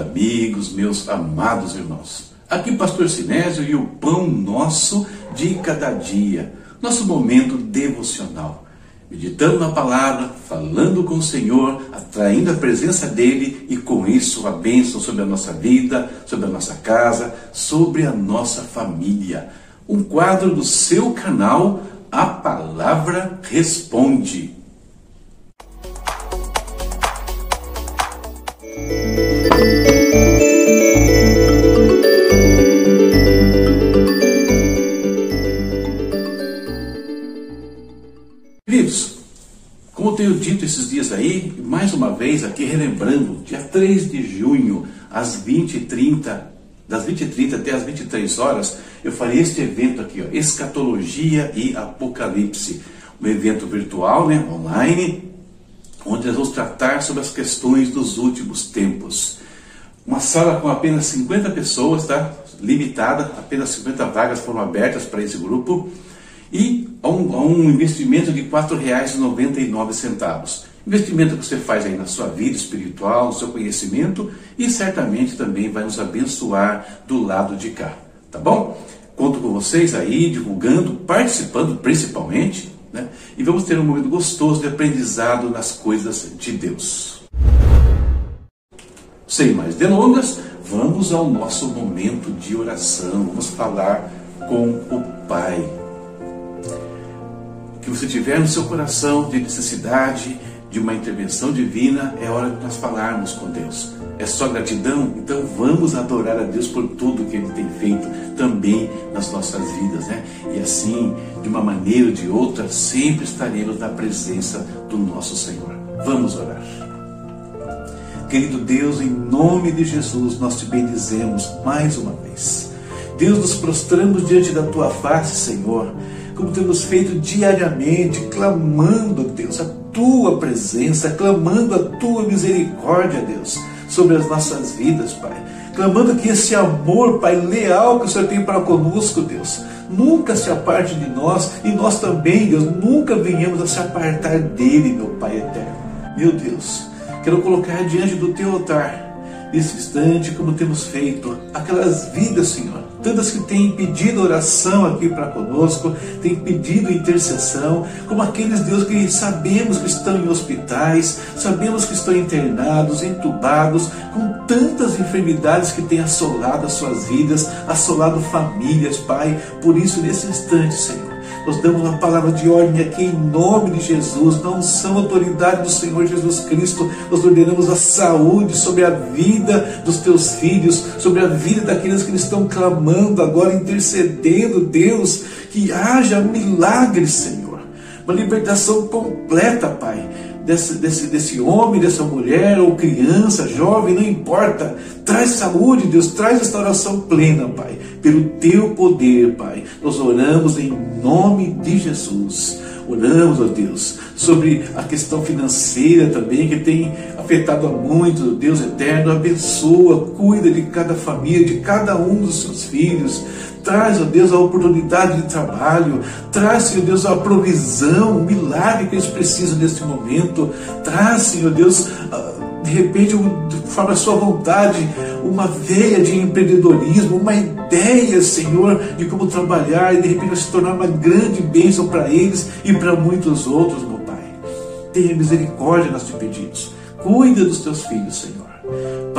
amigos, meus amados irmãos. Aqui, Pastor Sinésio e o pão nosso de cada dia, nosso momento devocional. Meditando na palavra, falando com o Senhor, atraindo a presença dEle e com isso a bênção sobre a nossa vida, sobre a nossa casa, sobre a nossa família. Um quadro do seu canal, A Palavra Responde. Queridos, como tenho dito esses dias aí, mais uma vez aqui relembrando, dia 3 de junho, às 20h30, das 20h30 até as 23 horas, eu farei este evento aqui, ó, Escatologia e Apocalipse. Um evento virtual, né, online, onde nós vamos tratar sobre as questões dos últimos tempos. Uma sala com apenas 50 pessoas, tá? Limitada, apenas 50 vagas foram abertas para esse grupo e a um, a um investimento de R$ 4,99. Investimento que você faz aí na sua vida espiritual, no seu conhecimento e certamente também vai nos abençoar do lado de cá, tá bom? Conto com vocês aí, divulgando, participando principalmente, né? E vamos ter um momento gostoso de aprendizado nas coisas de Deus. Sem mais delongas, vamos ao nosso momento de oração. Vamos falar com o Pai que você tiver no seu coração de necessidade de uma intervenção divina, é hora de nós falarmos com Deus. É só gratidão? Então vamos adorar a Deus por tudo que Ele tem feito também nas nossas vidas, né? E assim, de uma maneira ou de outra, sempre estaremos na presença do nosso Senhor. Vamos orar. Querido Deus, em nome de Jesus, nós te bendizemos mais uma vez. Deus, nos prostramos diante da tua face, Senhor como temos feito diariamente, clamando, Deus, a tua presença, clamando a tua misericórdia, Deus, sobre as nossas vidas, Pai. Clamando que esse amor, Pai, leal que o Senhor tem para conosco, Deus, nunca se aparte de nós e nós também, Deus, nunca venhamos a se apartar dele, meu Pai eterno. Meu Deus, quero colocar diante do teu altar nesse instante, como temos feito, aquelas vidas, Senhor, tantas que têm pedido oração aqui para conosco, têm pedido intercessão, como aqueles, Deus, que sabemos que estão em hospitais, sabemos que estão internados, entubados, com tantas enfermidades que têm assolado as suas vidas, assolado famílias, Pai. Por isso, nesse instante, Senhor, nós damos uma palavra de ordem aqui em nome de Jesus. Não são autoridade do Senhor Jesus Cristo. Nós ordenamos a saúde sobre a vida dos teus filhos, sobre a vida daqueles que estão clamando agora, intercedendo, Deus, que haja milagres, Senhor. Uma libertação completa, Pai desse, desse, desse homem, dessa mulher, ou criança, jovem, não importa. Traz saúde, Deus, traz restauração plena, Pai, pelo teu poder, Pai. Nós oramos em nome de Jesus. Oramos, ó Deus, sobre a questão financeira também, que tem afetado a muito, Deus eterno. Abençoa, cuida de cada família, de cada um dos seus filhos. Traz, ó Deus, a oportunidade de trabalho. Traz, Senhor Deus, a provisão, o milagre que eles precisam neste momento. Traz, Senhor Deus, de repente, conforme a sua vontade, uma veia de empreendedorismo, uma ideia, Senhor, de como trabalhar e de repente se tornar uma grande bênção para eles e para muitos outros, meu Pai. Tenha misericórdia nós te pedimos. Cuida dos teus filhos, Senhor.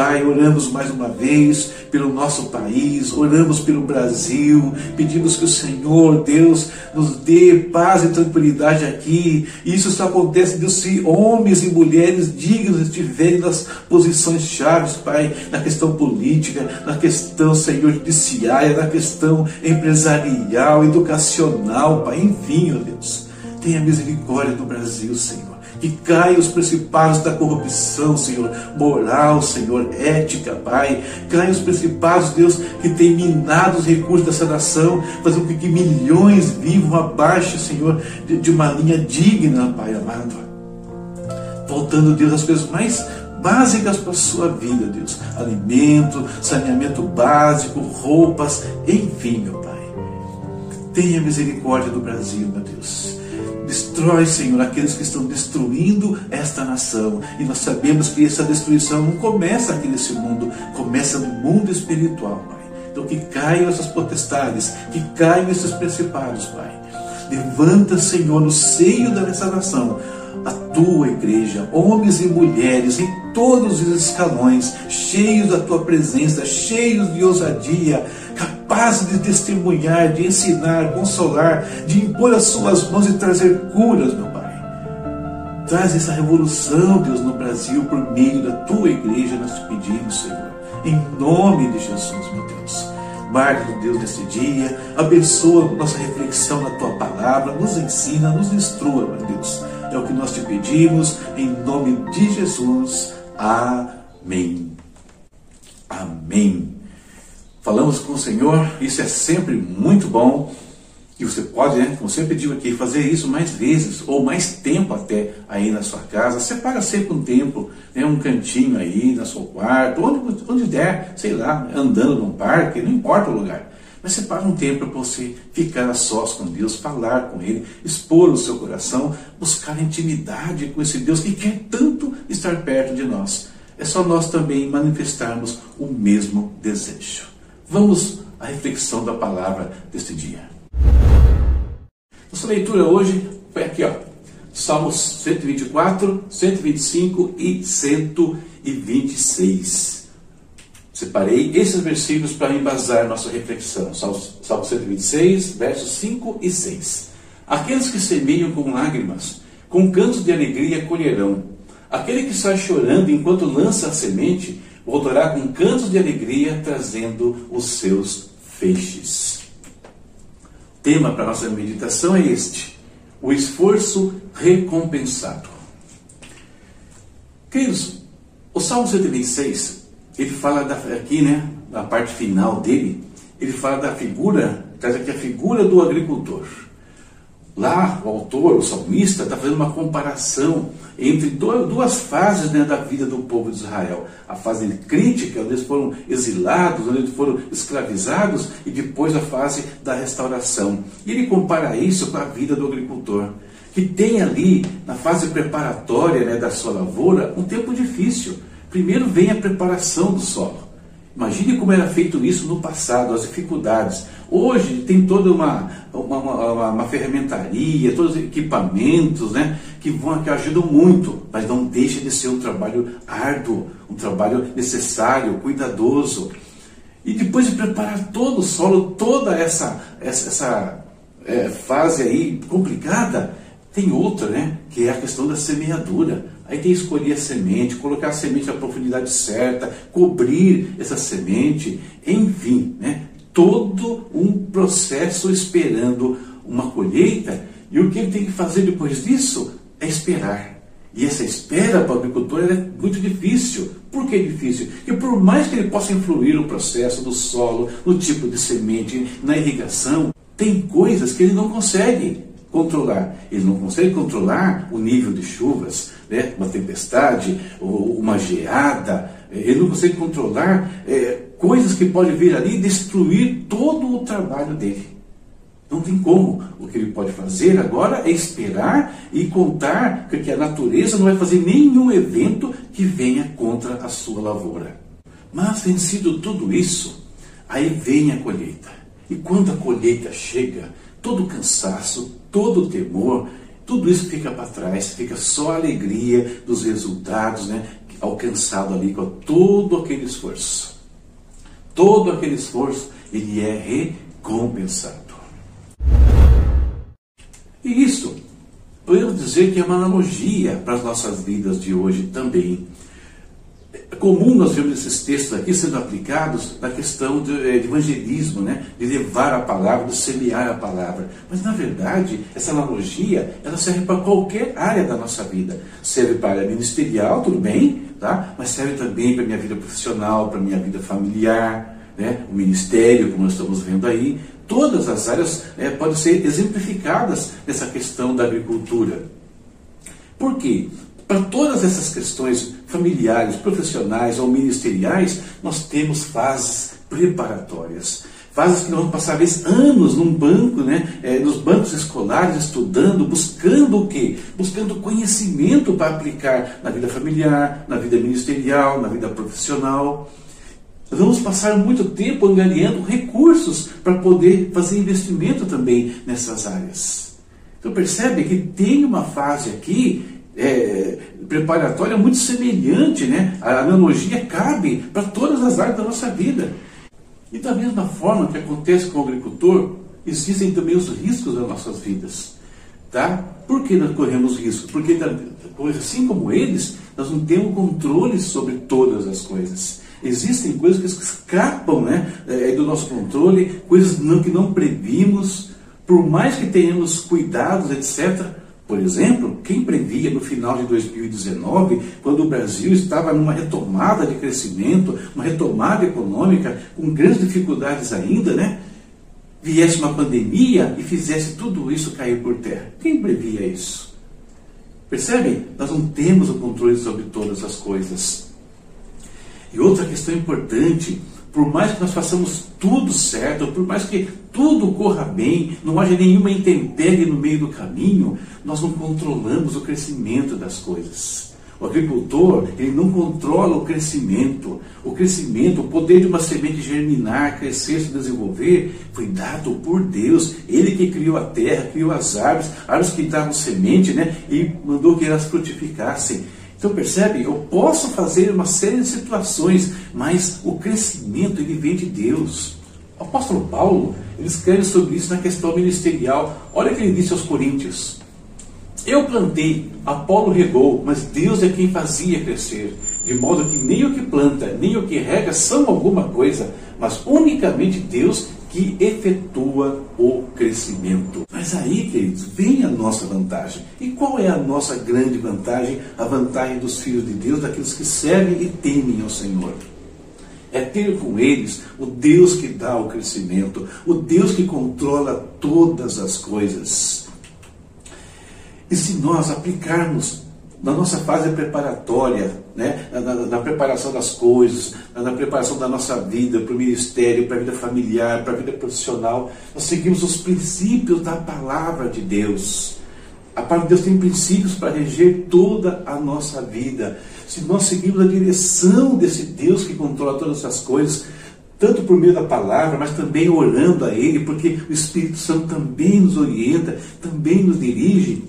Pai, oramos mais uma vez pelo nosso país, oramos pelo Brasil, pedimos que o Senhor, Deus, nos dê paz e tranquilidade aqui. Isso só acontece, Deus, se homens e mulheres dignos estiverem nas posições chaves, Pai, na questão política, na questão, Senhor, judiciária, na questão empresarial, educacional, Pai, enfim, ó Deus. Tenha misericórdia do Brasil, Senhor que caia os principados da corrupção, Senhor, moral, Senhor, ética, Pai. Caia os principados, Deus, que tem minado os recursos dessa nação, fazendo com que milhões vivam abaixo, Senhor, de, uma linha digna, Pai amado. Voltando, Deus, às coisas mais básicas para a sua vida, Deus. Alimento, saneamento básico, roupas, enfim, meu Pai. Tenha misericórdia do Brasil, meu Deus. Destrói, Senhor, aqueles que estão destruindo esta nação. E nós sabemos que essa destruição não começa aqui nesse mundo, começa no mundo espiritual, Pai. Então que caiam essas potestades, que caiam esses principados, Pai. Levanta, Senhor, no seio dessa nação a tua igreja, homens e mulheres em todos os escalões, cheios da tua presença, cheios de ousadia, capazes de testemunhar, de ensinar, consolar, de impor as suas mãos e trazer curas, meu Pai. Traz essa revolução, Deus, no Brasil por meio da tua igreja, nós te pedimos, Senhor, em nome de Jesus, meu Deus. Marque, Deus, nesse dia, abençoa nossa reflexão na tua palavra, nos ensina, nos instrua, meu Deus é o que nós te pedimos, em nome de Jesus. Amém. Amém. Falamos com o Senhor, isso é sempre muito bom. E você pode, né, como sempre digo aqui, fazer isso mais vezes, ou mais tempo até aí na sua casa. Separa sempre um tempo, né, um cantinho aí no seu quarto, onde, onde der, sei lá, andando num parque, não importa o lugar. Mas separa um tempo para você ficar a sós com Deus, falar com Ele, expor o seu coração, buscar intimidade com esse Deus que quer tanto estar perto de nós. É só nós também manifestarmos o mesmo desejo. Vamos à reflexão da palavra deste dia. Nossa leitura hoje foi aqui, ó. Salmos 124, 125 e 126. Separei esses versículos para embasar nossa reflexão. Salmo, 126, versos 5 e 6. Aqueles que semeiam com lágrimas, com cantos de alegria colherão. Aquele que sai chorando enquanto lança a semente, voltará com cantos de alegria, trazendo os seus feixes. O tema para nossa meditação é este: o esforço recompensado. Queridos, o Salmo 126 ele fala da, aqui, né, na parte final dele, ele fala da figura, traz aqui a figura do agricultor. Lá, o autor, o salmista, está fazendo uma comparação entre duas fases né, da vida do povo de Israel. A fase crítica, onde eles foram exilados, onde eles foram escravizados, e depois a fase da restauração. E ele compara isso com a vida do agricultor, que tem ali, na fase preparatória né, da sua lavoura, um tempo difícil Primeiro vem a preparação do solo. Imagine como era feito isso no passado, as dificuldades. Hoje tem toda uma, uma, uma, uma ferramentaria, todos os equipamentos né, que, vão, que ajudam muito, mas não deixa de ser um trabalho árduo, um trabalho necessário, cuidadoso. E depois de preparar todo o solo, toda essa, essa, essa é, fase aí complicada, tem outra, né, que é a questão da semeadura. Aí tem que escolher a semente, colocar a semente na profundidade certa, cobrir essa semente, enfim, né? Todo um processo esperando uma colheita. E o que ele tem que fazer depois disso é esperar. E essa espera para o agricultor é muito difícil. Por que difícil? Porque por mais que ele possa influir no processo do solo, no tipo de semente, na irrigação, tem coisas que ele não consegue controlar. Ele não consegue controlar o nível de chuvas, né? uma tempestade, uma geada. Ele não consegue controlar é, coisas que podem vir ali e destruir todo o trabalho dele. Não tem como. O que ele pode fazer agora é esperar e contar que a natureza não vai fazer nenhum evento que venha contra a sua lavoura. Mas vencido tudo isso, aí vem a colheita. E quando a colheita chega, todo o cansaço, todo o temor, tudo isso fica para trás, fica só a alegria dos resultados né, alcançado ali com todo aquele esforço. Todo aquele esforço, ele é recompensado. E isso, podemos dizer que é uma analogia para as nossas vidas de hoje também. É comum nós vermos esses textos aqui sendo aplicados na questão eh, de, evangelismo, né? de levar a palavra, de semear a palavra. Mas, na verdade, essa analogia ela serve para qualquer área da nossa vida. Serve para a área ministerial, tudo bem, tá? mas serve também para a minha vida profissional, para a minha vida familiar, né? o ministério, como nós estamos vendo aí. Todas as áreas é, podem ser exemplificadas nessa questão da agricultura. Por quê? Para todas essas questões familiares, profissionais ou ministeriais, nós temos fases preparatórias. Fases que vão passar vezes anos num banco, né, é, nos bancos escolares, estudando, buscando o quê? Buscando conhecimento para aplicar na vida familiar, na vida ministerial, na vida profissional. Vamos passar muito tempo angariando recursos para poder fazer investimento também nessas áreas. Então percebe que tem uma fase aqui é, preparatória muito semelhante, né? A analogia cabe para todas as áreas da nossa vida. E da mesma forma que acontece com o agricultor, existem também os riscos das nossas vidas. Tá? Por que nós corremos riscos? Porque, assim como eles, nós não temos controle sobre todas as coisas. Existem coisas que escapam né, é, do nosso controle, coisas que não previmos, por mais que tenhamos cuidados, etc. Por exemplo, quem previa no final de 2019, quando o Brasil estava numa retomada de crescimento, uma retomada econômica, com grandes dificuldades ainda, né? Viesse uma pandemia e fizesse tudo isso cair por terra. Quem previa isso? Percebe? Nós não temos o controle sobre todas as coisas. E outra questão importante por mais que nós façamos tudo certo, por mais que tudo corra bem, não haja nenhuma intempérie no meio do caminho, nós não controlamos o crescimento das coisas. O agricultor, ele não controla o crescimento. O crescimento, o poder de uma semente germinar, crescer, se desenvolver, foi dado por Deus. Ele que criou a terra, criou as árvores, árvores que davam semente, né? E mandou que elas frutificassem. Então percebe? Eu posso fazer uma série de situações, mas o crescimento ele vem de Deus. O apóstolo Paulo ele escreve sobre isso na questão ministerial. Olha o que ele disse aos Coríntios: Eu plantei, Apolo regou, mas Deus é quem fazia crescer, de modo que nem o que planta, nem o que rega são alguma coisa, mas unicamente Deus que efetua o crescimento. Mas aí, queridos, vem a nossa vantagem. E qual é a nossa grande vantagem? A vantagem dos filhos de Deus, daqueles que servem e temem ao Senhor. É ter com eles o Deus que dá o crescimento, o Deus que controla todas as coisas. E se nós aplicarmos na nossa fase preparatória, né? Na, na, na, preparação das coisas, na, preparação da nossa vida, para o ministério, para a vida familiar, para a vida profissional, nós seguimos os princípios da palavra de Deus. A palavra de Deus tem princípios para reger toda a nossa vida. Se nós seguimos a direção desse Deus que controla todas as coisas, tanto por meio da palavra, mas também orando a Ele, porque o Espírito Santo também nos orienta, também nos dirige,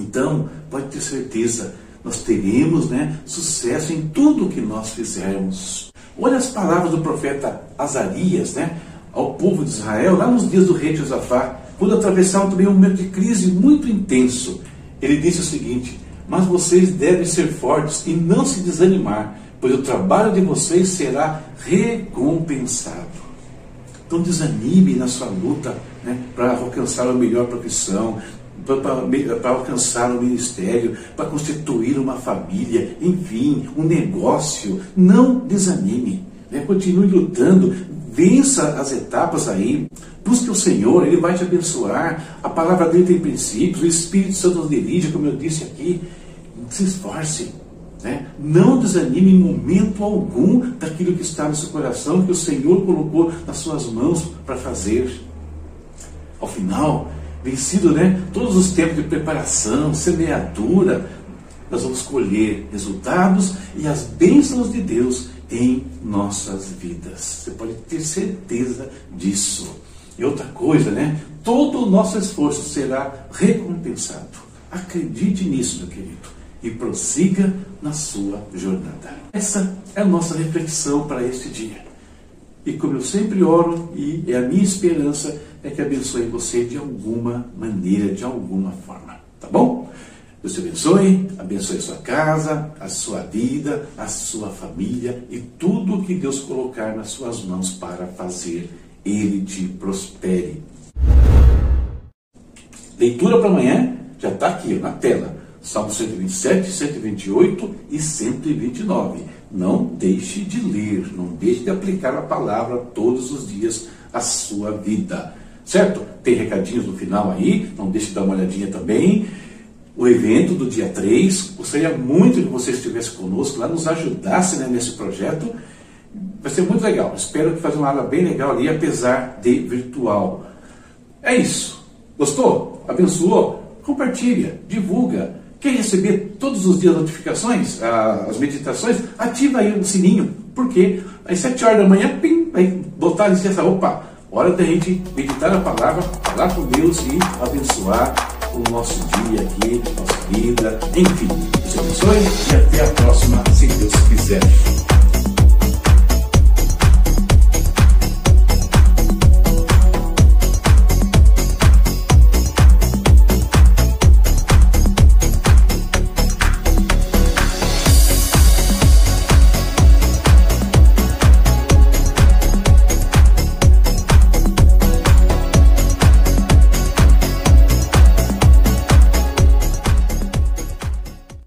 então, pode ter certeza, nós teremos né, sucesso em tudo que nós fizermos. Olha as palavras do profeta Azarias né, ao povo de Israel, lá nos dias do rei Josafá, quando atravessaram também um momento de crise muito intenso. Ele disse o seguinte: Mas vocês devem ser fortes e não se desanimar, pois o trabalho de vocês será recompensado. Então desanime na sua luta né, para alcançar a melhor profissão, para alcançar o ministério, para constituir uma família, enfim, um negócio. Não desanime, né? continue lutando, vença as etapas aí, busque o Senhor, Ele vai te abençoar. A palavra dele tem princípios, o Espírito Santo nos dirige, como eu disse aqui. Se esforce. Né? Não desanime em momento algum daquilo que está no seu coração, que o Senhor colocou nas suas mãos para fazer. Ao final, vencido né, todos os tempos de preparação, semeadura, nós vamos colher resultados e as bênçãos de Deus em nossas vidas. Você pode ter certeza disso. E outra coisa, né? Todo o nosso esforço será recompensado. Acredite nisso, meu querido, e prossiga na sua jornada. Essa é a nossa reflexão para este dia. E como eu sempre oro, e é a minha esperança, é que abençoe você de alguma maneira, de alguma forma. Tá bom? Deus te abençoe, abençoe a sua casa, a sua vida, a sua família e tudo o que Deus colocar nas suas mãos para fazer, Ele te prospere. Leitura para amanhã já está aqui na tela. Salmo 127, 128 e 129. Não deixe de ler, não deixe de aplicar a palavra todos os dias à sua vida. Certo? Tem recadinhos no final aí, não deixe de dar uma olhadinha também. O evento do dia 3, gostaria muito que você estivesse conosco lá, nos ajudasse né, nesse projeto. Vai ser muito legal. Espero que faça uma aula bem legal ali, apesar de virtual. É isso. Gostou? Abençoou? Compartilha, divulga. Quer receber todos os dias notificações, as meditações? Ativa aí o sininho, porque às 7 horas da manhã, pim, vai botar a licença, opa, hora da gente meditar a palavra, falar com Deus e abençoar o nosso dia aqui, nossa vida, enfim. Deus abençoe e até a próxima, se Deus quiser.